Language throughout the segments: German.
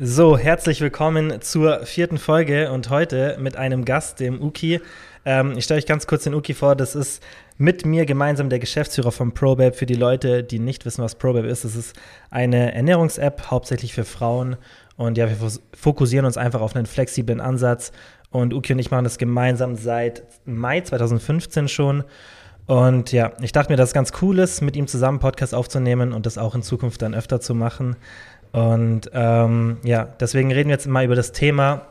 So, herzlich willkommen zur vierten Folge und heute mit einem Gast, dem Uki. Ähm, ich stelle euch ganz kurz den Uki vor. Das ist mit mir gemeinsam der Geschäftsführer von ProBab. Für die Leute, die nicht wissen, was ProBab ist, das ist eine Ernährungs-App, hauptsächlich für Frauen. Und ja, wir fokussieren uns einfach auf einen flexiblen Ansatz. Und Uki und ich machen das gemeinsam seit Mai 2015 schon. Und ja, ich dachte mir, dass es ganz cool ist, mit ihm zusammen Podcast aufzunehmen und das auch in Zukunft dann öfter zu machen. Und ähm, ja, deswegen reden wir jetzt mal über das Thema,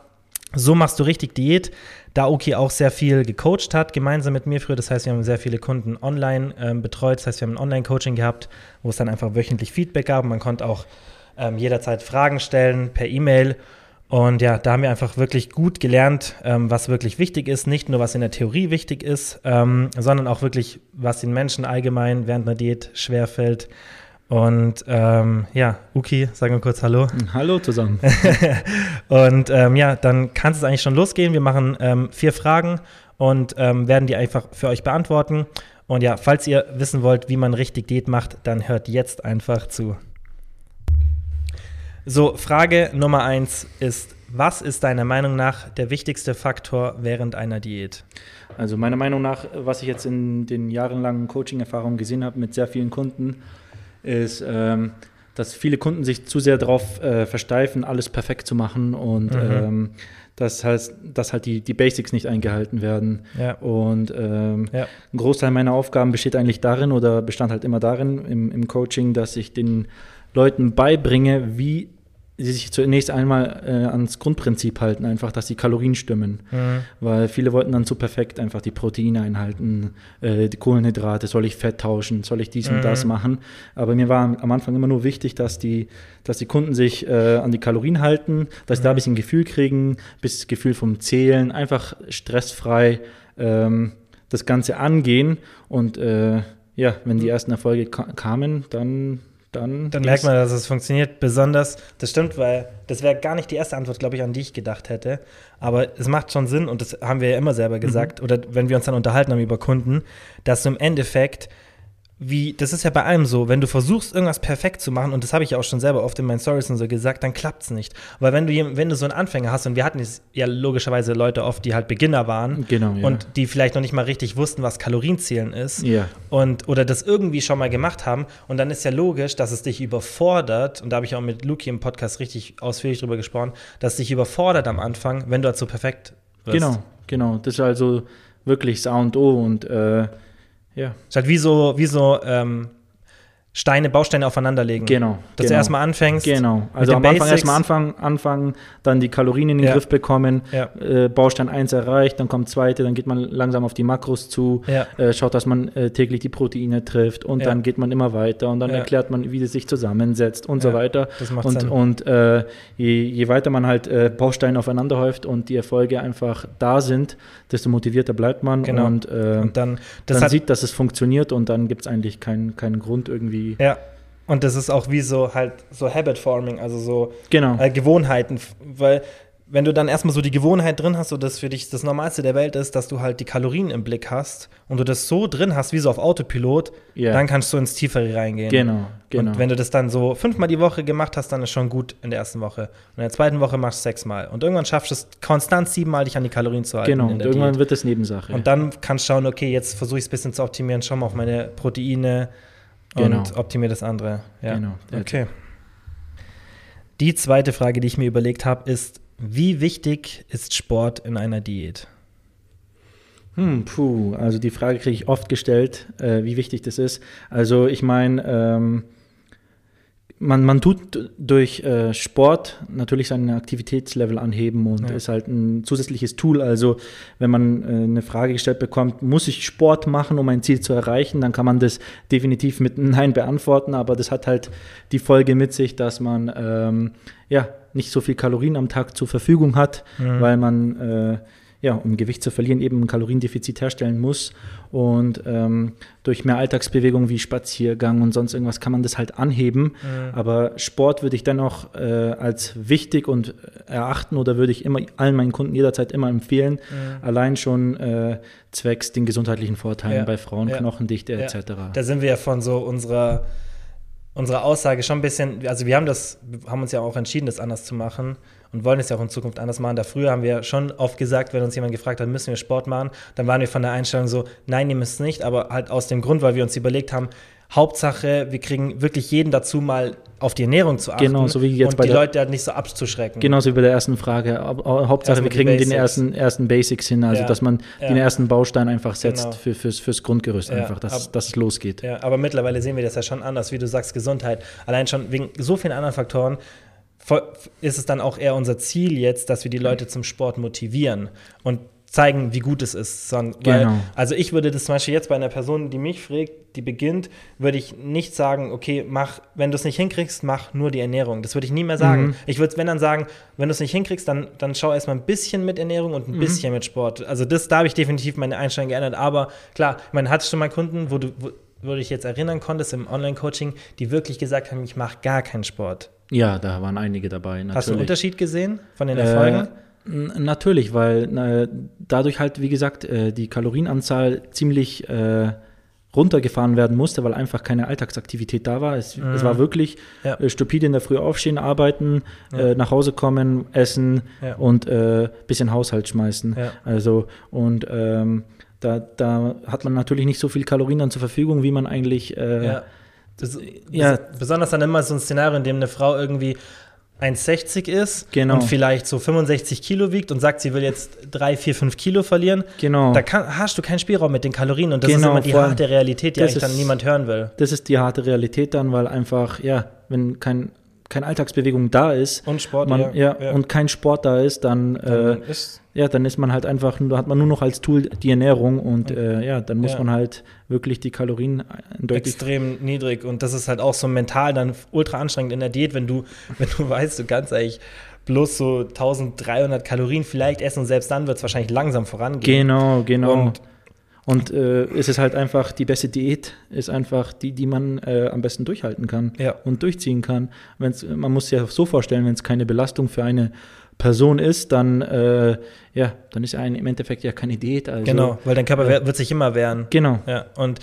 so machst du richtig Diät, da Oki auch sehr viel gecoacht hat, gemeinsam mit mir früher. Das heißt, wir haben sehr viele Kunden online ähm, betreut. Das heißt, wir haben ein Online-Coaching gehabt, wo es dann einfach wöchentlich Feedback gab. Man konnte auch ähm, jederzeit Fragen stellen per E-Mail. Und ja, da haben wir einfach wirklich gut gelernt, ähm, was wirklich wichtig ist. Nicht nur, was in der Theorie wichtig ist, ähm, sondern auch wirklich, was den Menschen allgemein während einer Diät schwerfällt. Und ähm, ja, Uki, sagen wir kurz Hallo. Hallo zusammen. und ähm, ja, dann kann es eigentlich schon losgehen. Wir machen ähm, vier Fragen und ähm, werden die einfach für euch beantworten. Und ja, falls ihr wissen wollt, wie man richtig Diät macht, dann hört jetzt einfach zu. So, Frage Nummer eins ist, was ist deiner Meinung nach der wichtigste Faktor während einer Diät? Also meiner Meinung nach, was ich jetzt in den jahrelangen Coaching-Erfahrungen gesehen habe mit sehr vielen Kunden, ist, ähm, dass viele Kunden sich zu sehr darauf äh, versteifen, alles perfekt zu machen und mhm. ähm, das heißt, dass halt die, die Basics nicht eingehalten werden. Ja. Und ähm, ja. ein Großteil meiner Aufgaben besteht eigentlich darin oder bestand halt immer darin im, im Coaching, dass ich den Leuten beibringe, wie sie sich zunächst einmal äh, ans Grundprinzip halten, einfach, dass die Kalorien stimmen. Mhm. Weil viele wollten dann zu perfekt einfach die Proteine einhalten, äh, die Kohlenhydrate, soll ich Fett tauschen, soll ich dies mhm. und das mhm. machen. Aber mir war am Anfang immer nur wichtig, dass die, dass die Kunden sich äh, an die Kalorien halten, dass mhm. sie da ein bisschen Gefühl kriegen, bis Gefühl vom Zählen, einfach stressfrei ähm, das Ganze angehen und äh, ja, wenn die mhm. ersten Erfolge kamen, dann dann. Dann merkt man, dass es funktioniert. Besonders, das stimmt, weil das wäre gar nicht die erste Antwort, glaube ich, an die ich gedacht hätte. Aber es macht schon Sinn, und das haben wir ja immer selber gesagt, mhm. oder wenn wir uns dann unterhalten haben über Kunden, dass du im Endeffekt wie, das ist ja bei allem so, wenn du versuchst, irgendwas perfekt zu machen, und das habe ich ja auch schon selber oft in meinen Stories und so gesagt, dann klappt es nicht. Weil wenn du, wenn du so einen Anfänger hast, und wir hatten ja logischerweise Leute oft, die halt Beginner waren genau, ja. und die vielleicht noch nicht mal richtig wussten, was Kalorienzählen ist ja. und oder das irgendwie schon mal gemacht haben, und dann ist ja logisch, dass es dich überfordert, und da habe ich auch mit Luki im Podcast richtig ausführlich drüber gesprochen, dass es dich überfordert am Anfang, wenn du halt so perfekt wirst. Genau, genau. Das ist also wirklich Sound und O und äh ja. Ist halt wie so, wie so ähm, Steine, Bausteine aufeinanderlegen. Genau. Dass genau. du erstmal anfängst. Genau. Also am Anfang erstmal anfangen, anfangen, dann die Kalorien in den ja. Griff bekommen, ja. äh, Baustein 1 erreicht, dann kommt zweite, dann geht man langsam auf die Makros zu, ja. äh, schaut, dass man äh, täglich die Proteine trifft und dann geht man immer weiter und dann erklärt man, wie es sich zusammensetzt und so weiter. Das macht und Sinn. und äh, je, je, weiter man halt äh, Bausteine aufeinander häuft und die Erfolge einfach da sind, desto motivierter bleibt man genau. und, äh, und dann, dann sieht, dass es funktioniert und dann gibt es eigentlich keinen keinen Grund irgendwie ja. Und das ist auch wie so halt so Habit Forming, also so genau. äh, Gewohnheiten, weil wenn du dann erstmal so die Gewohnheit drin hast, so dass für dich das Normalste der Welt ist, dass du halt die Kalorien im Blick hast und du das so drin hast, wie so auf Autopilot, yeah. dann kannst du ins Tiefere reingehen. Genau, genau. Und wenn du das dann so fünfmal die Woche gemacht hast, dann ist schon gut in der ersten Woche. Und in der zweiten Woche machst du sechsmal. Und irgendwann schaffst du es konstant siebenmal, dich an die Kalorien zu halten. Genau, und irgendwann Diät. wird es Nebensache. Und dann kannst du schauen, okay, jetzt versuche ich es ein bisschen zu optimieren, schau mal auf meine Proteine, genau. und optimiere das andere. Ja. Genau. Okay. Die zweite Frage, die ich mir überlegt habe, ist, wie wichtig ist Sport in einer Diät? Hm, puh, also die Frage kriege ich oft gestellt, äh, wie wichtig das ist. Also ich meine, ähm, man, man tut durch äh, Sport natürlich seinen Aktivitätslevel anheben und ja. ist halt ein zusätzliches Tool. Also wenn man äh, eine Frage gestellt bekommt, muss ich Sport machen, um ein Ziel zu erreichen, dann kann man das definitiv mit Nein beantworten, aber das hat halt die Folge mit sich, dass man ähm, ja nicht so viel Kalorien am Tag zur Verfügung hat, mhm. weil man äh, ja, um Gewicht zu verlieren, eben ein Kaloriendefizit herstellen muss. Und ähm, durch mehr Alltagsbewegung wie Spaziergang und sonst irgendwas kann man das halt anheben. Mhm. Aber Sport würde ich dennoch äh, als wichtig und erachten oder würde ich immer allen meinen Kunden jederzeit immer empfehlen. Mhm. Allein schon äh, zwecks den gesundheitlichen Vorteilen ja. bei Frauen, ja. Knochendichte ja. etc. Da sind wir ja von so unserer unsere Aussage schon ein bisschen, also wir haben das, haben uns ja auch entschieden, das anders zu machen und wollen es ja auch in Zukunft anders machen. Da früher haben wir schon oft gesagt, wenn uns jemand gefragt hat, müssen wir Sport machen, dann waren wir von der Einstellung so, nein, ihr müsst nicht, aber halt aus dem Grund, weil wir uns überlegt haben, Hauptsache, wir kriegen wirklich jeden dazu, mal auf die Ernährung zu achten. Genau, so wie jetzt und bei die der- Leute halt nicht so abzuschrecken. Genauso wie bei der ersten Frage. Hau- hau- Hauptsache, wir kriegen den ersten, ersten Basics hin, also Ja. dass man Ja. den ersten Baustein einfach setzt Genau. für, fürs, fürs Grundgerüst Ja, einfach, dass, ab- dass es losgeht. Ja, aber mittlerweile sehen wir das ja schon anders, wie du sagst, Gesundheit. Allein schon wegen so vielen anderen Faktoren ist es dann auch eher unser Ziel jetzt, dass wir die Leute zum Sport motivieren und zeigen, wie gut es ist. Weil, Genau. also ich würde das zum Beispiel jetzt bei einer Person, die mich fragt, die beginnt, würde ich nicht sagen, okay, mach, wenn du es nicht hinkriegst, mach nur die Ernährung. Das würde ich nie mehr sagen. Mhm. Ich würde, wenn dann sagen, wenn du es nicht hinkriegst, dann, dann schau erstmal ein bisschen mit Ernährung und ein Mhm. bisschen mit Sport. Also das, da habe ich definitiv meine Einstellung geändert. Aber klar, man hat schon mal Kunden, wo du, wo, du dich jetzt erinnern konntest im Online-Coaching, die wirklich gesagt haben, ich mache gar keinen Sport. Ja, da waren einige dabei. Natürlich. Hast du einen Unterschied gesehen von den Erfolgen? Äh, natürlich, weil äh, dadurch halt, wie gesagt, äh, die Kalorienanzahl ziemlich äh, runtergefahren werden musste, weil einfach keine Alltagsaktivität da war. Es, es war wirklich Ja. äh, stupide in der Früh aufstehen, arbeiten, Ja. äh, nach Hause kommen, essen Ja. und äh, bisschen Haushalt schmeißen. Also und ähm, da, da hat man natürlich nicht so viel Kalorien dann zur Verfügung, wie man eigentlich äh, Ja. Das, Ja. bes- Besonders dann immer so ein Szenario, in dem eine Frau irgendwie 1,60 ist Genau. und vielleicht so 65 Kilo wiegt und sagt, sie will jetzt 3, 4, 5 Kilo verlieren. genau. Da kann, hast du keinen Spielraum mit den Kalorien und das Genau, ist immer die harte Realität, die das eigentlich dann ist- niemand hören will. Das ist die harte Realität dann, weil einfach, ja, wenn kein, keine Alltagsbewegung da ist, Und Sport, man, ja, und kein Sport da ist, dann, dann äh, ist, ja, dann ist man halt einfach, hat man nur noch als Tool die Ernährung und äh, ja, dann muss Ja. man halt wirklich die Kalorien deutlich. extrem niedrig und das ist halt auch so mental dann ultra anstrengend in der Diät, wenn du, wenn du weißt, du kannst eigentlich bloß so 1300 Kalorien vielleicht essen und selbst dann wird es wahrscheinlich langsam vorangehen. Genau, genau. Und- Und, äh, es ist halt einfach, die beste Diät ist einfach die, die man äh, am besten durchhalten kann Ja. und durchziehen kann. Wenn's, man muss sich ja so vorstellen, wenn es keine Belastung für eine Person ist, dann, äh, ja, dann ist ja ein, im Endeffekt ja keine Diät. Also, Genau, weil dein Körper wer- wird sich immer wehren. Genau. Ja, und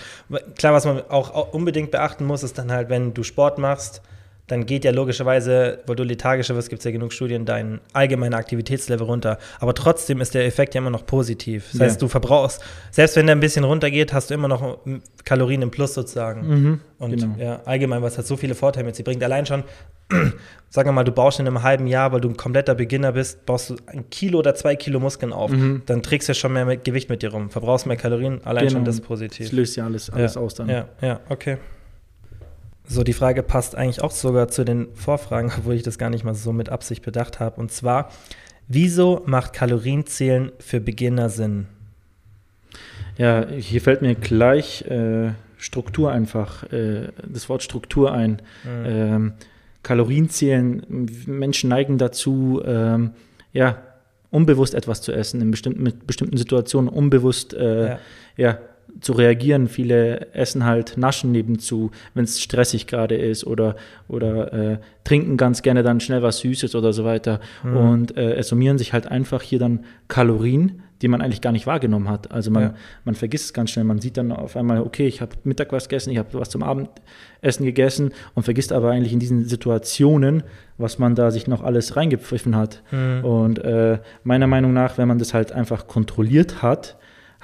klar, was man auch unbedingt beachten muss, ist dann halt, wenn du Sport machst, dann geht ja logischerweise, weil du lethargischer wirst, gibt es ja genug Studien, dein allgemeiner Aktivitätslevel runter. Aber trotzdem ist der Effekt ja immer noch positiv. Das Ja. heißt, du verbrauchst, selbst wenn der ein bisschen runtergeht, hast du immer noch mm, Kalorien im Plus sozusagen. Mhm, Und genau. ja, allgemein, was hat so viele Vorteile mit sich bringt. Allein schon, sagen wir mal, du baust in einem halben Jahr, weil du ein kompletter Beginner bist, baust du ein Kilo oder zwei Kilo Muskeln auf. Mhm. Dann trägst du schon mehr mit Gewicht mit dir rum, verbrauchst mehr Kalorien, allein schon Genau. das ist positiv. Das löst ja alles, alles aus dann. Ja, ja, okay. So, die Frage passt eigentlich auch sogar zu den Vorfragen, obwohl ich das gar nicht mal so mit Absicht bedacht habe. Und zwar, wieso macht Kalorienzählen für Beginner Sinn? Ja, hier fällt mir gleich äh, Struktur einfach, äh, das Wort Struktur ein. Mhm. Ähm, Kalorienzählen, Menschen neigen dazu, ähm, ja, unbewusst etwas zu essen, in bestimmten, mit bestimmten Situationen unbewusst äh, Ja. ja. Zu reagieren. Viele essen halt Naschen nebenzu, wenn es stressig gerade ist oder, oder äh, trinken ganz gerne dann schnell was Süßes oder so weiter. Mhm. Und äh, es summieren sich halt einfach hier dann Kalorien, die man eigentlich gar nicht wahrgenommen hat. Also man, Ja. man vergisst es ganz schnell. Man sieht dann auf einmal, okay, ich habe Mittag was gegessen, ich habe was zum Abendessen gegessen und vergisst aber eigentlich in diesen Situationen, was man da sich noch alles reingepfiffen hat. Mhm. Und äh, meiner Meinung nach, wenn man das halt einfach kontrolliert hat,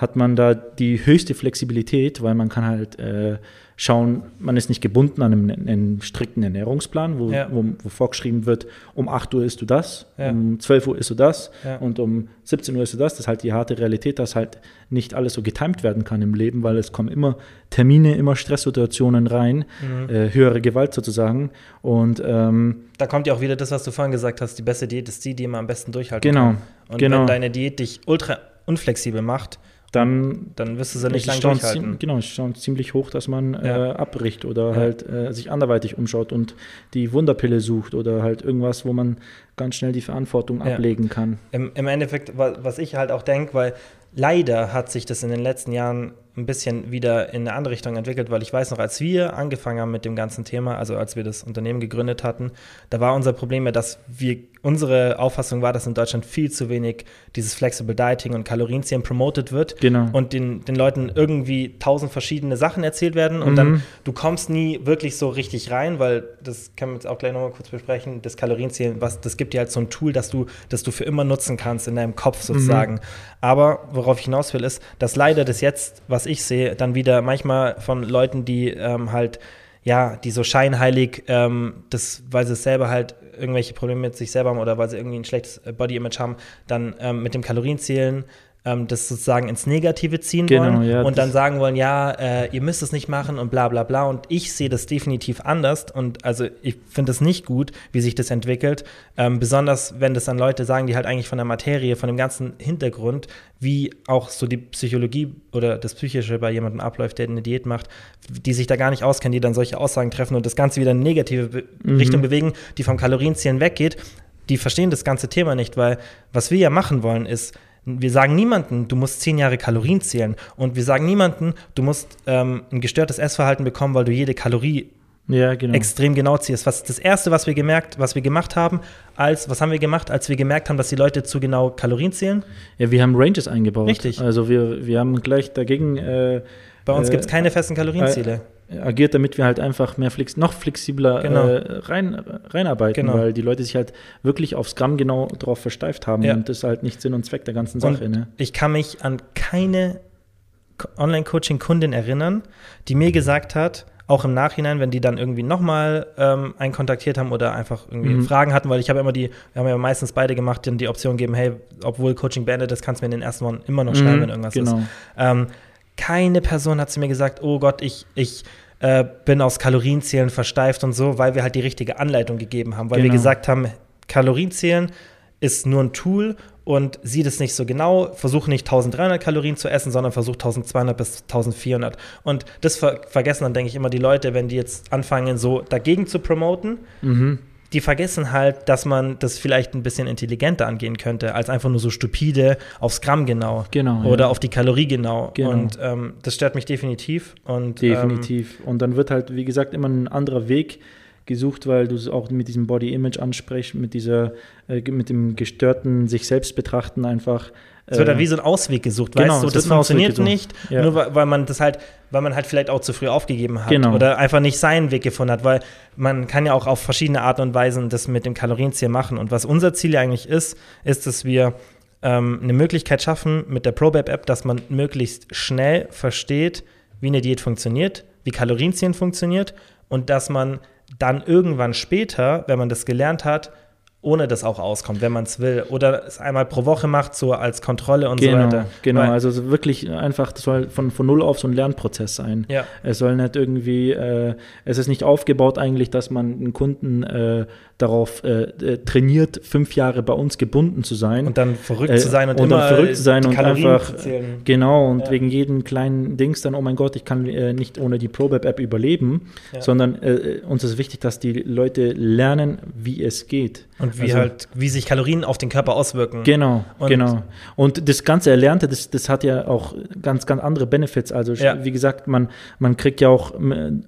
hat man da die höchste Flexibilität, weil man kann halt äh, schauen, man ist nicht gebunden an einem, einem strikten Ernährungsplan, wo, Ja. wo, wo vorgeschrieben wird, um 8 Uhr isst du das, Ja. um 12 Uhr isst du das Ja. und um 17 Uhr isst du das. Das ist halt die harte Realität, dass halt nicht alles so getimt werden kann im Leben, weil es kommen immer Termine, immer Stresssituationen rein, Mhm. äh, höhere Gewalt sozusagen. Und ähm, Da kommt ja auch wieder das, was du vorhin gesagt hast, die beste Diät ist die, die man am besten durchhalten Genau, kann. Und genau. wenn deine Diät dich ultra unflexibel macht, dann dann wirst du sie nicht ist lange durchhalten. Genau, die Chance ziemlich hoch, dass man Ja. äh, abbricht oder Ja. halt äh, sich anderweitig umschaut und die Wunderpille sucht oder halt irgendwas, wo man ganz schnell die Verantwortung Ja. ablegen kann. Im, Im Endeffekt, wa- was ich halt auch denke, weil leider hat sich das in den letzten Jahren ein bisschen wieder in eine andere Richtung entwickelt, weil ich weiß noch, als wir angefangen haben mit dem ganzen Thema, also als wir das Unternehmen gegründet hatten, da war unser Problem ja, dass wir, unsere Auffassung war, dass in Deutschland viel zu wenig dieses Flexible Dieting und Kalorienzählen promoted wird Genau. und den, den Leuten irgendwie tausend verschiedene Sachen erzählt werden und Mhm. dann, du kommst nie wirklich so richtig rein, weil das können wir jetzt auch gleich nochmal kurz besprechen, das Kalorienzählen, was, das gibt dir halt so ein Tool, das du, das du für immer nutzen kannst in deinem Kopf sozusagen. Mhm. Aber worauf ich hinaus will, ist, dass leider das jetzt, was ich sehe, dann wieder manchmal von Leuten, die ähm, halt, ja, die so scheinheilig, ähm, das, weil sie selber halt irgendwelche Probleme mit sich selber haben oder weil sie irgendwie ein schlechtes äh, Body-Image haben, dann ähm, mit dem Kalorienzählen ähm, das sozusagen ins Negative ziehen Genau, wollen ja, und dann sagen wollen, ja, äh, ihr müsst es nicht machen und bla bla bla. Und ich sehe das definitiv anders und also ich finde es nicht gut, wie sich das entwickelt. Ähm, besonders wenn das dann Leute sagen, die halt eigentlich von der Materie, von dem ganzen Hintergrund, wie auch so die Psychologie oder das Psychische bei jemandem abläuft, der eine Diät macht, die sich da gar nicht auskennen, die dann solche Aussagen treffen und das Ganze wieder in eine negative Be Mhm. Richtung bewegen, die vom Kalorienzählen weggeht, die verstehen das ganze Thema nicht, weil was wir ja machen wollen ist, wir sagen niemandem, du musst zehn Jahre Kalorien zählen. Und wir sagen niemandem, du musst ähm, ein gestörtes Essverhalten bekommen, weil du jede Kalorie Ja, genau. extrem genau ziehst. Was das erste, was wir gemerkt, was wir gemacht haben, als was haben wir gemacht, als wir gemerkt haben, dass die Leute zu genau Kalorien zählen? Ja, wir haben Ranges eingebaut. Richtig. Also wir, wir haben gleich dagegen äh, Bei uns Äh, gibt es keine festen Kalorienziele. Agiert, damit wir halt einfach mehr flex noch flexibler Genau. äh, rein, reinarbeiten, Genau. weil die Leute sich halt wirklich aufs Gramm genau drauf versteift haben Ja. und das ist halt nicht Sinn und Zweck der ganzen Sache. Ne? ich kann mich an keine Online-Coaching-Kundin erinnern, die mir gesagt hat, auch im Nachhinein, wenn die dann irgendwie nochmal ähm, einen kontaktiert haben oder einfach irgendwie Mhm. Fragen hatten, weil ich habe immer die, wir haben ja meistens beide gemacht, die die Option geben, hey, obwohl Coaching beendet ist, kannst du mir in den ersten Wochen immer noch schreiben, Mhm, wenn irgendwas genau. ist. Ähm, keine Person hat zu mir gesagt, oh Gott, ich, ich äh, bin aus Kalorienzählen versteift und so, weil wir halt die richtige Anleitung gegeben haben, weil wir Genau. gesagt haben, Kalorienzählen ist nur ein Tool und sieht es nicht so genau, versuch nicht 1300 Kalorien zu essen, sondern versuch 1200 bis 1400. Und das ver vergessen dann, denke ich, immer die Leute, wenn die jetzt anfangen, so dagegen zu promoten. Mhm. Die vergessen halt, dass man das vielleicht ein bisschen intelligenter angehen könnte, als einfach nur so stupide aufs Gramm genau. Genau, Oder ja. auf die Kalorie genau. Genau. Und ähm, das stört mich definitiv. Und, Definitiv. und dann wird halt, wie gesagt, immer ein anderer Weg gesucht, weil du es auch mit diesem Body Image ansprichst, mit dieser, äh, mit dem gestörten sich selbst betrachten einfach. Es wird äh, dann wie so ein Ausweg gesucht, genau, weißt du, das funktioniert nicht, Ja. nur weil, weil man das halt, weil man halt vielleicht auch zu früh aufgegeben hat Genau. oder einfach nicht seinen Weg gefunden hat, weil man kann ja auch auf verschiedene Arten und Weisen das mit dem Kalorienziel machen. Und was unser Ziel ja eigentlich ist, ist, dass wir ähm, eine Möglichkeit schaffen mit der ProBab-App, dass man möglichst schnell versteht, wie eine Diät funktioniert, wie Kalorienzielen funktioniert und dass man dann irgendwann später, wenn man das gelernt hat, ohne das auch auskommt, wenn man es will. Oder es einmal pro Woche macht, so als Kontrolle und so Genau, weiter. genau. Weil- also so wirklich einfach, das soll von, von null auf so ein Lernprozess sein. Ja. Es soll nicht irgendwie, äh, es ist nicht aufgebaut eigentlich, dass man einen Kunden äh, darauf äh, äh, trainiert, fünf Jahre bei uns gebunden zu sein. und dann verrückt Äh, zu sein und, und immer dann verrückt zu sein und Kalorien einfach zählen. Genau, und Ja. wegen jedem kleinen Dings dann, oh mein Gott, ich kann äh, nicht ohne die ProBab-App überleben, Ja. sondern äh, uns ist wichtig, dass die Leute lernen, wie es geht. Und wie Also- halt, wie sich Kalorien auf den Körper auswirken. Genau, Und- genau. Und das ganze Erlernte, das, das hat ja auch ganz, ganz andere Benefits. Also Ja. wie gesagt, man, man kriegt ja auch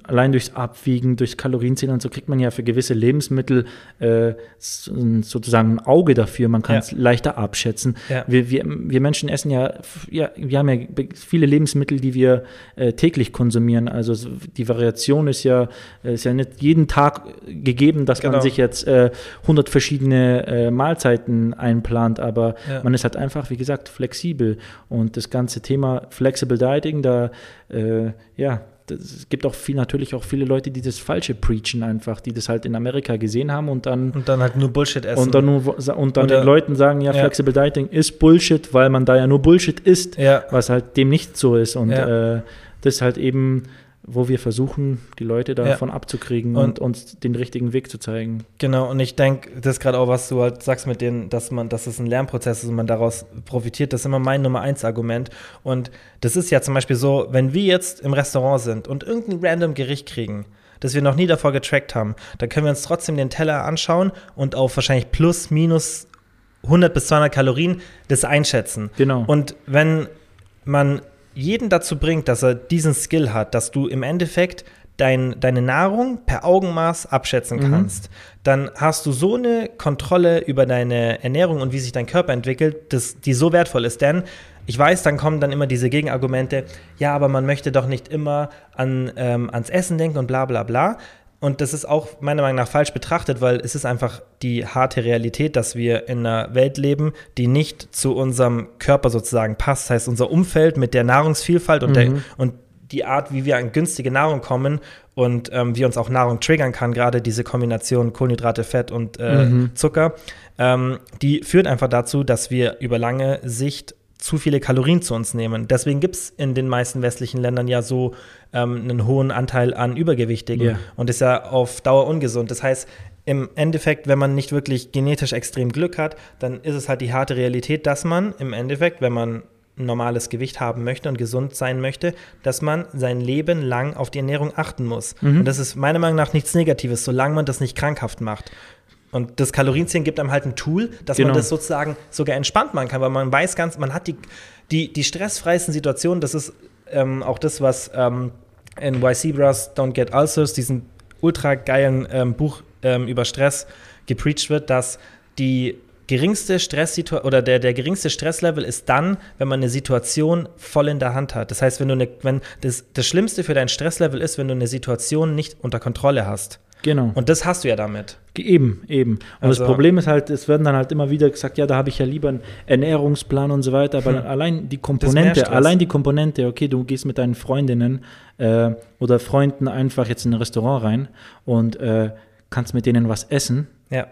allein durchs Abwiegen, durchs Kalorienzählen und so kriegt man ja für gewisse Lebensmittel äh, sozusagen ein Auge dafür. Man kann es leichter abschätzen. Ja. Wir, wir, wir Menschen essen ja, ja, wir haben ja viele Lebensmittel, die wir äh, täglich konsumieren. Also die Variation ist ja, ist ja nicht jeden Tag gegeben, dass Genau. man sich jetzt äh, 100 verschiedene äh, Mahlzeiten einplant, aber Ja. man ist halt einfach, wie gesagt, flexibel. Und das ganze Thema Flexible Dieting, da, äh, ja, es gibt auch viel, natürlich auch viele Leute, die das Falsche preachen einfach, die das halt in Amerika gesehen haben und dann Und dann halt nur Bullshit essen. und dann, nur, und dann Oder- den Leuten sagen, ja, Ja. Flexible Dieting ist Bullshit, weil man da ja nur Bullshit isst, ja. was halt dem nicht so ist. Und Ja. äh, das halt eben, wo wir versuchen, die Leute davon abzukriegen Und- und, uns den richtigen Weg zu zeigen. Genau, und ich denke, das ist gerade auch, was du halt sagst mit denen, dass man, dass es ein Lernprozess ist und man daraus profitiert, das ist immer mein Nummer eins Argument. Und das ist ja zum Beispiel so, wenn wir jetzt im Restaurant sind und irgendein random Gericht kriegen, das wir noch nie davor getrackt haben, dann können wir uns trotzdem den Teller anschauen und auf wahrscheinlich plus, minus 100 bis 200 Kalorien das einschätzen. Genau. Und wenn man jeden dazu bringt, dass er diesen Skill hat, dass du im Endeffekt dein, deine Nahrung per Augenmaß abschätzen Mhm. kannst, dann hast du so eine Kontrolle über deine Ernährung und wie sich dein Körper entwickelt, dass die so wertvoll ist. Denn ich weiß, dann kommen dann immer diese Gegenargumente, ja, aber man möchte doch nicht immer an, ähm, ans Essen denken und bla bla bla. Und das ist auch meiner Meinung nach falsch betrachtet, weil es ist einfach die harte Realität, dass wir in einer Welt leben, die nicht zu unserem Körper sozusagen passt. Das heißt, unser Umfeld mit der Nahrungsvielfalt und, der, und die Art, wie wir an günstige Nahrung kommen und ähm, wie uns auch Nahrung triggern kann, gerade diese Kombination Kohlenhydrate, Fett und äh, Zucker, ähm, die führt einfach dazu, dass wir über lange Sicht zu viele Kalorien zu uns nehmen. Deswegen gibt es in den meisten westlichen Ländern ja so ähm, einen hohen Anteil an Übergewichtigen Ja. und ist ja auf Dauer ungesund. Das heißt, im Endeffekt, wenn man nicht wirklich genetisch extrem Glück hat, dann ist es halt die harte Realität, dass man im Endeffekt, wenn man ein normales Gewicht haben möchte und gesund sein möchte, dass man sein Leben lang auf die Ernährung achten muss. Mhm. Und das ist meiner Meinung nach nichts Negatives, solange man das nicht krankhaft macht. Und das Kalorienzählen gibt einem halt ein Tool, dass Genau. man das sozusagen sogar entspannt machen kann, weil man weiß ganz, man hat die, die, die stressfreisten Situationen, das ist ähm, auch das, was ähm, in Why Zebras Don't Get Ulcers, diesen ultra geilen ähm, Buch ähm, über Stress gepreacht wird, dass die geringste Stresssituation oder der, der geringste Stresslevel ist dann, wenn man eine Situation voll in der Hand hat. Das heißt, wenn du eine, wenn das, das Schlimmste für dein Stresslevel ist, wenn du eine Situation nicht unter Kontrolle hast. Genau. Und das hast du ja damit. Eben, eben. Und Also- das Problem ist halt, es werden dann halt immer wieder gesagt, ja, da habe ich ja lieber einen Ernährungsplan und so weiter, aber Hm. allein die Komponente, allein die Komponente, okay, du gehst mit deinen Freundinnen äh, oder Freunden einfach jetzt in ein Restaurant rein und äh, kannst mit denen was essen, Ja.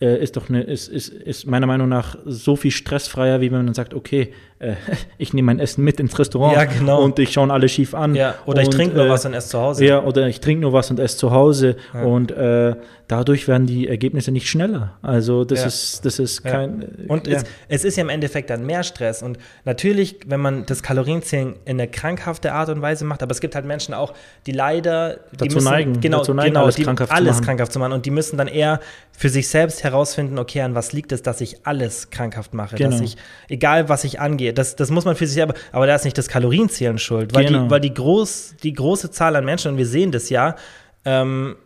äh, ist doch eine, ist, ist, ist meiner Meinung nach so viel stressfreier, wie wenn man sagt, okay, äh, ich nehme mein Essen mit ins Restaurant Ja, genau. und ich schaue alle schief an. ja. Oder ich und, trinke nur äh, was und esse zu Hause. ja, oder ich trinke nur was und esse zu Hause Ja. und äh, dadurch werden die Ergebnisse nicht schneller. Also das ist das ist kein äh, Und es, es ist ja im Endeffekt dann mehr Stress. Und natürlich, wenn man das Kalorienzählen in eine krankhafte Art und Weise macht, aber es gibt halt Menschen auch, die leider die Dazu müssen, neigen, genau, dazu neigen, genau, alles die, krankhaft zu alles machen. krankhaft zu machen. Und die müssen dann eher für sich selbst herausfinden, okay, an was liegt es, dass ich alles krankhaft mache. Dass Genau. ich, egal was ich angehe, das, das muss man für sich selber, aber da ist nicht das Kalorienzählen schuld. Weil, Genau. die, weil die, groß, die große Zahl an Menschen, und wir sehen das ja, ähm,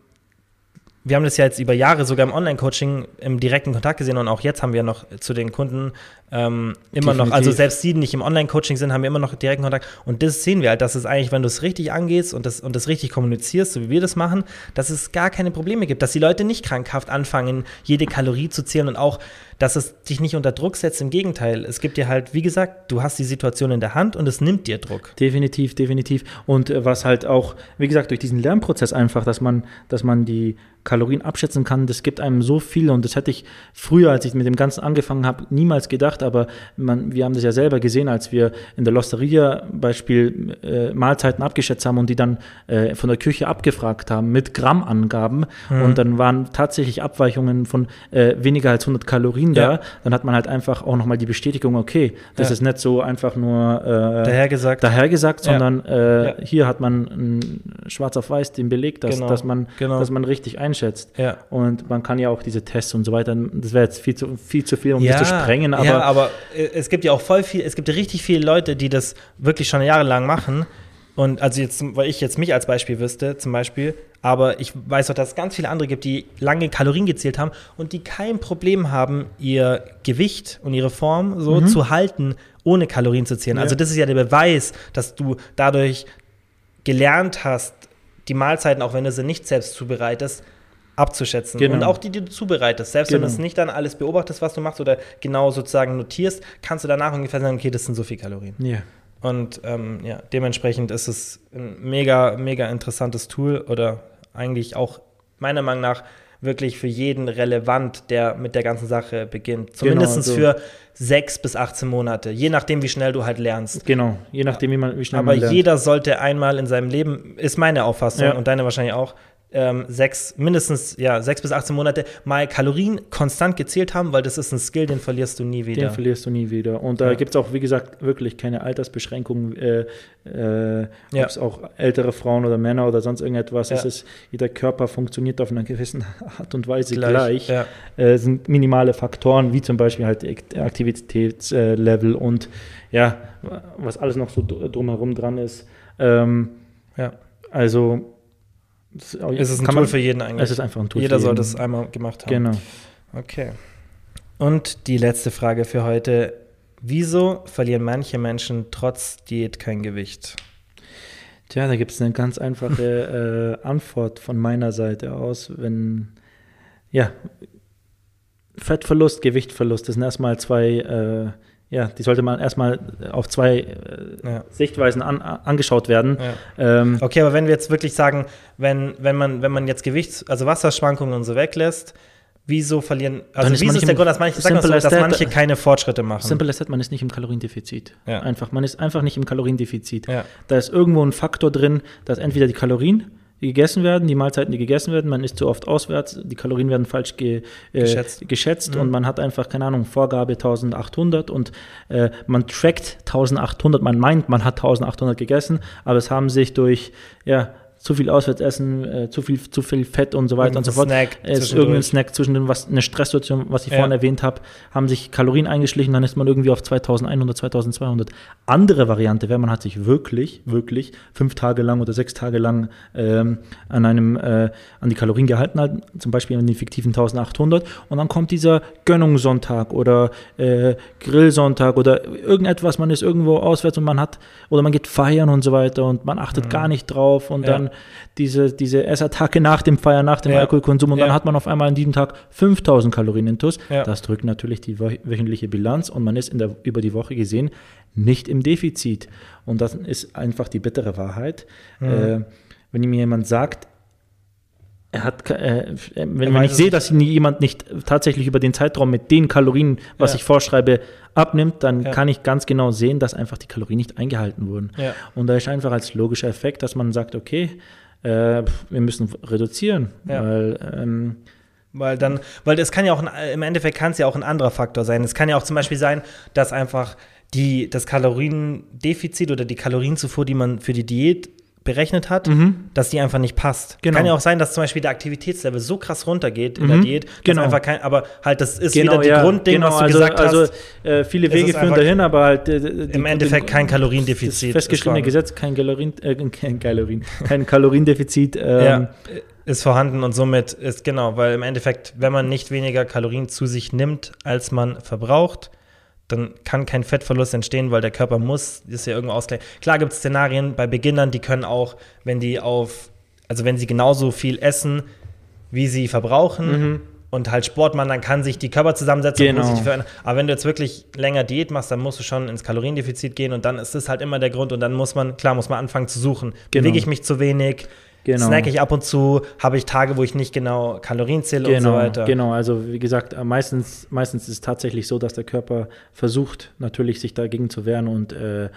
wir haben das ja jetzt über Jahre sogar im Online-Coaching im direkten Kontakt gesehen und auch jetzt haben wir noch zu den Kunden ähm, immer noch, also Definitiv. selbst die, die nicht im Online-Coaching sind, haben wir immer noch direkten Kontakt. Und das sehen wir halt, dass es eigentlich, wenn du es richtig angehst und das, und das richtig kommunizierst, so wie wir das machen, dass es gar keine Probleme gibt, dass die Leute nicht krankhaft anfangen, jede Kalorie zu zählen und auch, dass es dich nicht unter Druck setzt. Im Gegenteil, es gibt dir halt, wie gesagt, du hast die Situation in der Hand und es nimmt dir Druck. Definitiv, definitiv. Und äh, was halt auch, wie gesagt, durch diesen Lernprozess einfach, dass man, dass man die Kalorien abschätzen kann, das gibt einem so viel und das hätte ich früher, als ich mit dem Ganzen angefangen habe, niemals gedacht, aber man, wir haben das ja selber gesehen, als wir in der Losteria Beispiel äh, Mahlzeiten abgeschätzt haben und die dann äh, von der Küche abgefragt haben mit Grammangaben und dann waren tatsächlich Abweichungen von äh, weniger als 100 Kalorien da, Ja. dann hat man halt einfach auch nochmal die Bestätigung, okay, das Ja. ist nicht so einfach nur äh, Daher gesagt, dahergesagt, Ja. sondern äh, Ja. hier hat man schwarz auf weiß den Beleg, dass, Genau. dass, man, Genau. dass man richtig einschätzt. Und man kann ja auch diese Tests und so weiter, das wäre jetzt viel zu viel, zu viel um das zu sprengen, aber, ja, aber äh, es gibt ja auch voll viel, es gibt ja richtig viele Leute, die das wirklich schon jahrelang machen. Und also jetzt, weil ich jetzt mich als Beispiel wüsste, zum Beispiel, aber ich weiß auch, dass es ganz viele andere gibt, die lange Kalorien gezählt haben und die kein Problem haben, ihr Gewicht und ihre Form so zu halten, ohne Kalorien zu zählen. Ja. Also das ist ja der Beweis, dass du dadurch gelernt hast, die Mahlzeiten, auch wenn du sie nicht selbst zubereitest, abzuschätzen. Genau. Und auch die, die du zubereitest. Selbst wenn du Genau. es nicht dann alles beobachtest, was du machst oder genau sozusagen notierst, kannst du danach ungefähr sagen, okay, das sind so viele Kalorien. ja. Und ähm, ja, dementsprechend ist es ein mega, mega interessantes Tool oder eigentlich auch meiner Meinung nach wirklich für jeden relevant, der mit der ganzen Sache beginnt. Zumindest also- für sechs bis 18 Monate, je nachdem, wie schnell du halt lernst. Genau, je nachdem, wie, man, wie schnell Aber man lernt. jeder sollte einmal in seinem Leben, ist meine Auffassung Ja. und deine wahrscheinlich auch, ähm, sechs, mindestens ja, sechs bis 18 Monate mal Kalorien konstant gezählt haben, weil das ist ein Skill, den verlierst du nie wieder. Den verlierst du nie wieder. Und da Ja. gibt es auch, wie gesagt, wirklich keine Altersbeschränkungen. Äh, äh, Ja. Ob es auch ältere Frauen oder Männer oder sonst irgendetwas Ja. es ist. Jeder Körper funktioniert auf einer gewissen Art und Weise Gleich, gleich. Äh, sind minimale Faktoren, wie zum Beispiel halt Ak- Aktivitätslevel und ja, was alles noch so dr- drumherum dran ist. Ähm, Ja. also es Es ist ein kann Tool man- für jeden eigentlich. Es ist einfach ein Tool Jeder sollte jeden. es einmal gemacht haben. Genau. Okay. Und die letzte Frage für heute. Wieso verlieren manche Menschen trotz Diät kein Gewicht? Tja, da gibt es eine ganz einfache äh, Antwort von meiner Seite aus. Wenn, ja, Fettverlust, Gewichtverlust, das sind erstmal zwei, äh, ja, die sollte man erstmal auf zwei äh, Ja. Sichtweisen an, angeschaut werden. Ja. Ähm, Okay, aber wenn wir jetzt wirklich sagen, wenn, wenn, man, wenn man jetzt Gewichts-, also Wasserschwankungen und so weglässt, wieso verlieren, also wieso ist der Grund, dass manche, sagen so, as dass that. manche keine Fortschritte machen? Simple as that, man ist nicht im Kaloriendefizit. Ja. Einfach, man ist einfach nicht im Kaloriendefizit. Da ist irgendwo ein Faktor drin, dass entweder die Kalorien gegessen werden, die Mahlzeiten, die gegessen werden, man isst zu oft auswärts, die Kalorien werden falsch ge, äh, Geschätzt. geschätzt Mhm. und man hat einfach, keine Ahnung, Vorgabe 1800 und äh, man trackt 1800, man meint, man hat 1800 gegessen, aber es haben sich durch, ja, zu viel Auswärtsessen, äh, zu, viel, zu viel Fett und so weiter und so fort. Snack Es ist irgendein Snack zwischen dem, was eine Stresssituation, was ich Ja. vorhin erwähnt habe, haben sich Kalorien eingeschlichen, dann ist man irgendwie auf 2100, 2200. Andere Variante wäre, man hat sich wirklich, wirklich fünf Tage lang oder sechs Tage lang ähm, an einem, äh, an die Kalorien gehalten, halt, zum Beispiel an den fiktiven 1800 und dann kommt dieser Gönnungssonntag oder äh, Grillsonntag oder irgendetwas, man ist irgendwo auswärts und man hat, oder man geht feiern und so weiter und man achtet gar nicht drauf und Mhm. Ja. dann diese, diese Essattacke nach dem Feiern, nach dem Ja. Alkoholkonsum und Ja. dann hat man auf einmal an diesem Tag 5000 Kalorien intus. Ja. Das drückt natürlich die wö- wöchentliche Bilanz und man ist in der, über die Woche gesehen nicht im Defizit. Und das ist einfach die bittere Wahrheit. Mhm. Äh, wenn mir jemand sagt, er hat, ke- äh, wenn, wenn ich sehe, dass jemand nicht tatsächlich über den Zeitraum mit den Kalorien, was Ja. ich vorschreibe, abnimmt, dann Ja. kann ich ganz genau sehen, dass einfach die Kalorien nicht eingehalten wurden. Ja. Und da ist einfach als logischer Effekt, dass man sagt, okay, äh, wir müssen reduzieren, weil ähm, Weil dann, weil das kann ja auch, ein, im Endeffekt kann es ja auch ein anderer Faktor sein. Es kann ja auch zum Beispiel sein, dass einfach die, das Kaloriendefizit oder die Kalorienzufuhr, die man für die Diät berechnet hat, dass die einfach nicht passt. Mhm. Genau. Kann ja auch sein, dass zum Beispiel der Aktivitätslevel so krass runtergeht in Mhm. der Diät, dass Genau. einfach kein, aber halt das ist genau, wieder die ja, Grundding, genau, was du also, gesagt also, hast. äh, viele Wege führen dahin, aber halt äh, die, Im Endeffekt kein Kaloriendefizit Das festgeschriebene. Gesetz, kein Kalorien, äh, kein Kalorien, kein Kaloriendefizit. Ähm, ja, ist vorhanden und somit ist genau, weil im Endeffekt, wenn man nicht weniger Kalorien zu sich nimmt, als man verbraucht, dann kann kein Fettverlust entstehen, weil der Körper muss, ist ja irgendwo ausgleichen. Klar gibt es Szenarien bei Beginnern, die können auch, wenn die auf, also wenn sie genauso viel essen, wie sie verbrauchen und halt Sport machen, dann kann sich die Körperzusammensetzung Mhm. Genau. positiv verändern. Aber wenn du jetzt wirklich länger Diät machst, dann musst du schon ins Kaloriendefizit gehen und dann ist das halt immer der Grund und dann muss man, klar, muss man anfangen zu suchen. Genau. Bewege ich mich zu wenig? Genau. Snack ich ab und zu? Habe ich Tage, wo ich nicht genau Kalorien zähle und so Genau, weiter? genau. Also wie gesagt, äh, meistens, meistens ist es tatsächlich so, dass der Körper versucht, natürlich sich dagegen zu wehren und äh,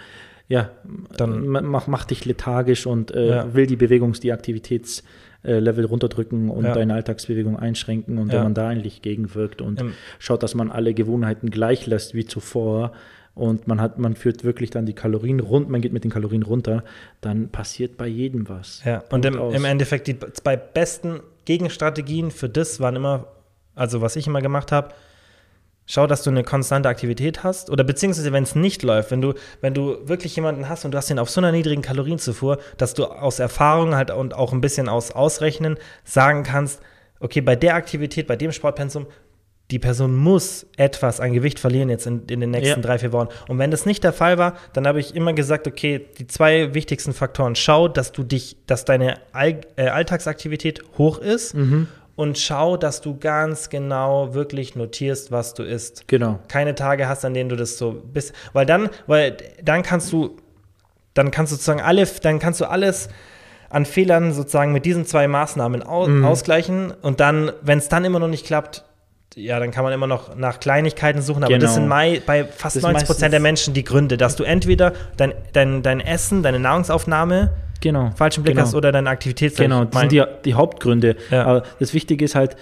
ja, Dann- dann mach, dich lethargisch und äh, Ja. will die Bewegungs-, die Aktivitätslevel runterdrücken und Ja. deine Alltagsbewegung einschränken und Ja. wenn man da eigentlich gegenwirkt und Im- schaut, dass man alle Gewohnheiten gleich lässt wie zuvor und man hat, man führt wirklich dann die Kalorien rund, man geht mit den Kalorien runter, dann passiert bei jedem was. Ja, und im, aus. im Endeffekt, die zwei besten Gegenstrategien für das waren immer, also was ich immer gemacht habe, schau, dass du eine konstante Aktivität hast oder beziehungsweise, wenn es nicht läuft, wenn du, wenn du wirklich jemanden hast und du hast den auf so einer niedrigen Kalorienzufuhr, dass du aus Erfahrung halt und auch ein bisschen aus Ausrechnen sagen kannst, okay, bei der Aktivität, bei dem Sportpensum, die Person muss etwas an Gewicht verlieren jetzt in, in den nächsten Ja. drei, vier Wochen. Und wenn das nicht der Fall war, dann habe ich immer gesagt, okay, die zwei wichtigsten Faktoren, schau, dass du dich, dass deine All, äh, Alltagsaktivität hoch ist Mhm. und schau, dass du ganz genau wirklich notierst, was du isst. Genau. Keine Tage hast, an denen du das so bist, weil dann, weil dann kannst du, dann kannst du sozusagen alle, dann kannst du alles an Fehlern sozusagen mit diesen zwei Maßnahmen au Mhm. ausgleichen und dann, wenn es dann immer noch nicht klappt, ja, dann kann man immer noch nach Kleinigkeiten suchen, aber das Genau. sind mei bei fast Das 90 Prozent der Menschen die Gründe, dass du entweder dein, dein, dein Essen, deine Nahrungsaufnahme genau, falschen Blick genau. hast oder deine Aktivität. Genau, das sind die, die Hauptgründe. Ja. Aber das Wichtige ist halt,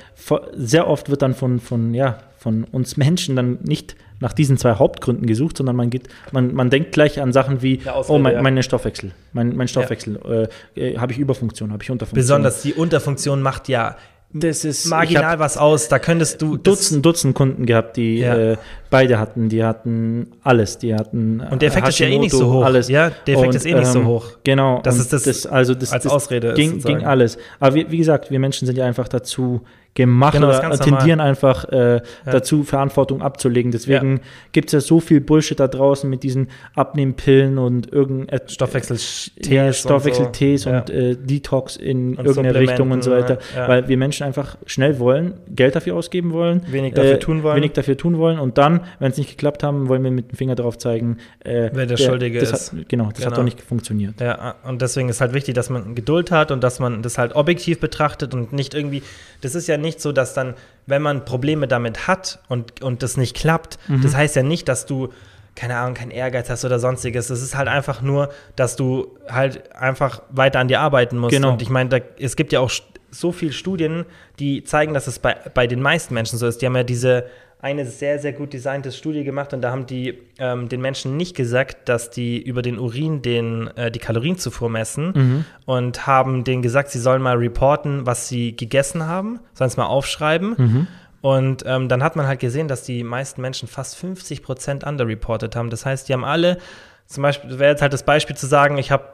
sehr oft wird dann von, von, ja, von uns Menschen dann nicht nach diesen zwei Hauptgründen gesucht, sondern man geht, man, man denkt gleich an Sachen wie, Ausrede, oh, mein, ja. mein Stoffwechsel, mein, mein Stoffwechsel, äh, äh, habe ich Überfunktion, habe ich Unterfunktion. Besonders die Unterfunktion macht ja das ist marginal was aus. Da könntest du Dutzend, Dutzend Kunden gehabt, die Ja. äh, beide hatten, die hatten alles, die hatten Und der Effekt ist ja eh nicht so Hashimoto, hoch. Alles. Ja, der Effekt Und, ist eh nicht so ähm, hoch. Genau. Das und ist das also das, als das Ausrede ist ging, sozusagen. ging alles. Aber wie, wie gesagt, wir Menschen sind ja einfach dazu gemacht Genau, das ist oder tendieren normal. einfach äh, dazu, Verantwortung abzulegen. Deswegen gibt es ja so viel Bullshit da draußen mit diesen Abnehmpillen und irgendetwas. Stoffwechseltees ja, und Stoffwechseltees so. und, äh, Detox in Und irgendeine Richtung und so weiter. Ja. Weil wir Menschen einfach schnell wollen, Geld dafür ausgeben wollen. Wenig dafür tun wollen. Wenig dafür tun wollen. Und dann, wenn es nicht geklappt haben, wollen wir mit dem Finger darauf zeigen, äh, Wer der Schuldige das ist. Hat, genau, das Genau. hat doch nicht funktioniert. Ja, und deswegen ist halt wichtig, dass man Geduld hat und dass man das halt objektiv betrachtet und nicht irgendwie, das ist ja nicht so, dass dann, wenn man Probleme damit hat und, und das nicht klappt, Mhm. das heißt ja nicht, dass du, keine Ahnung, keinen Ehrgeiz hast oder sonstiges. Es ist halt einfach nur, dass du halt einfach weiter an dir arbeiten musst. Genau. Und ich meine, da, es gibt ja auch so viele Studien, die zeigen, dass es bei, bei den meisten Menschen so ist. Die haben ja diese eine sehr, sehr gut designte Studie gemacht und da haben die ähm, den Menschen nicht gesagt, dass die über den Urin den, äh, die Kalorienzufuhr messen Mhm. und haben denen gesagt, sie sollen mal reporten, was sie gegessen haben, sollen es mal aufschreiben. Mhm. Und ähm, dann hat man halt gesehen, dass die meisten Menschen fast 50 Prozent underreported haben. Das heißt, die haben alle, zum Beispiel, wäre jetzt halt das Beispiel zu sagen, ich habe,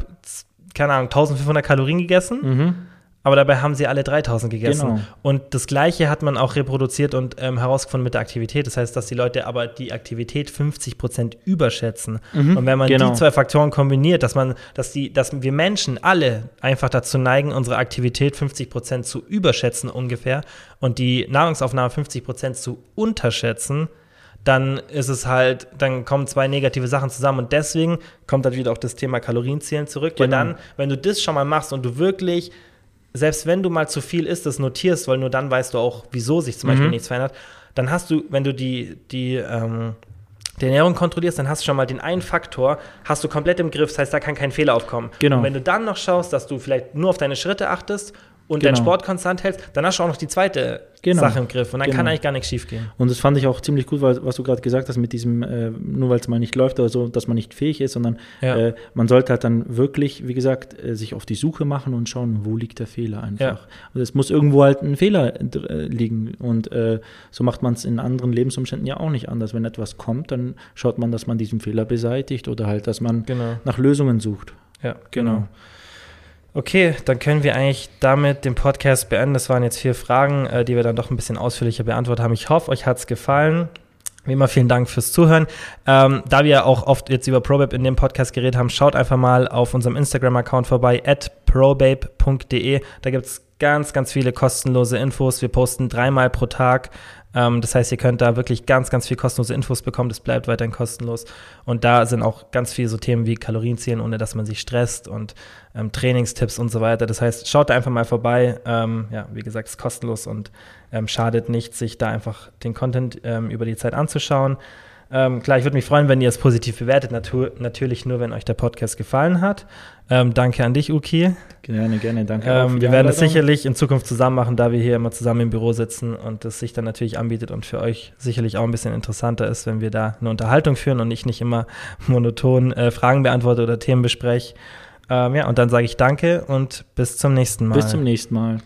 keine Ahnung, 1500 Kalorien gegessen, Mhm. Aber dabei haben sie alle 3000 gegessen. Genau. Und das Gleiche hat man auch reproduziert und ähm, herausgefunden mit der Aktivität. Das heißt, dass die Leute aber die Aktivität 50 Prozent überschätzen. Mhm, Und wenn man genau. die zwei Faktoren kombiniert, dass man, dass die, dass wir Menschen alle einfach dazu neigen, unsere Aktivität 50 Prozent zu überschätzen ungefähr und die Nahrungsaufnahme 50 Prozent zu unterschätzen, dann ist es halt, dann kommen zwei negative Sachen zusammen und deswegen kommt halt wieder auch das Thema Kalorienzählen zurück, weil Genau. dann, wenn du das schon mal machst und du wirklich, selbst wenn du mal zu viel isst, das notierst, weil nur dann weißt du auch, wieso sich zum Beispiel Mhm. nichts verändert, dann hast du, wenn du die, die, ähm, die Ernährung kontrollierst, dann hast du schon mal den einen Faktor, hast du komplett im Griff, das heißt, da kann kein Fehler aufkommen. Genau. Und wenn du dann noch schaust, dass du vielleicht nur auf deine Schritte achtest und Genau. deinen Sport konstant hältst, dann hast du auch noch die zweite Genau. Sache im Griff und dann Genau. kann eigentlich gar nichts schief gehen. Und das fand ich auch ziemlich gut, weil, was du gerade gesagt hast mit diesem, äh, nur weil es mal nicht läuft oder so, dass man nicht fähig ist, sondern Ja. äh, man sollte halt dann wirklich, wie gesagt, äh, sich auf die Suche machen und schauen, wo liegt der Fehler einfach. Ja. Und es muss irgendwo halt ein Fehler äh, liegen. Und äh, so macht man es in anderen Lebensumständen ja auch nicht anders. Wenn etwas kommt, dann schaut man, dass man diesen Fehler beseitigt oder halt, dass man Genau. nach Lösungen sucht. Ja, genau. Okay, dann können wir eigentlich damit den Podcast beenden. Das waren jetzt vier Fragen, äh, die wir dann doch ein bisschen ausführlicher beantwortet haben. Ich hoffe, euch hat es gefallen. Wie immer, vielen Dank fürs Zuhören. Ähm, da wir auch oft jetzt über ProBabe in dem Podcast geredet haben, schaut einfach mal auf unserem Instagram-Account vorbei, at probabe.de. Da gibt es ganz, ganz viele kostenlose Infos. Wir posten dreimal pro Tag. Ähm, das heißt, ihr könnt da wirklich ganz, ganz viel kostenlose Infos bekommen. Das bleibt weiterhin kostenlos. Und da sind auch ganz viele so Themen wie Kalorienzählen, ohne dass man sich stresst und ähm, Trainingstipps und so weiter. Das heißt, schaut da einfach mal vorbei. Ähm, ja, wie gesagt, ist kostenlos und ähm, schadet nicht, sich da einfach den Content ähm, über die Zeit anzuschauen. Ähm, klar, ich würde mich freuen, wenn ihr es positiv bewertet. Natu natürlich nur, wenn euch der Podcast gefallen hat. Ähm, danke an dich, Uki. Gerne, gerne, danke. Ähm, wir werden es sicherlich in Zukunft zusammen machen, da wir hier immer zusammen im Büro sitzen und es sich dann natürlich anbietet und für euch sicherlich auch ein bisschen interessanter ist, wenn wir da eine Unterhaltung führen und ich nicht immer monoton äh, Fragen beantworte oder Themen bespreche. Ähm, ja, und dann sage ich danke und bis zum nächsten Mal. Bis zum nächsten Mal.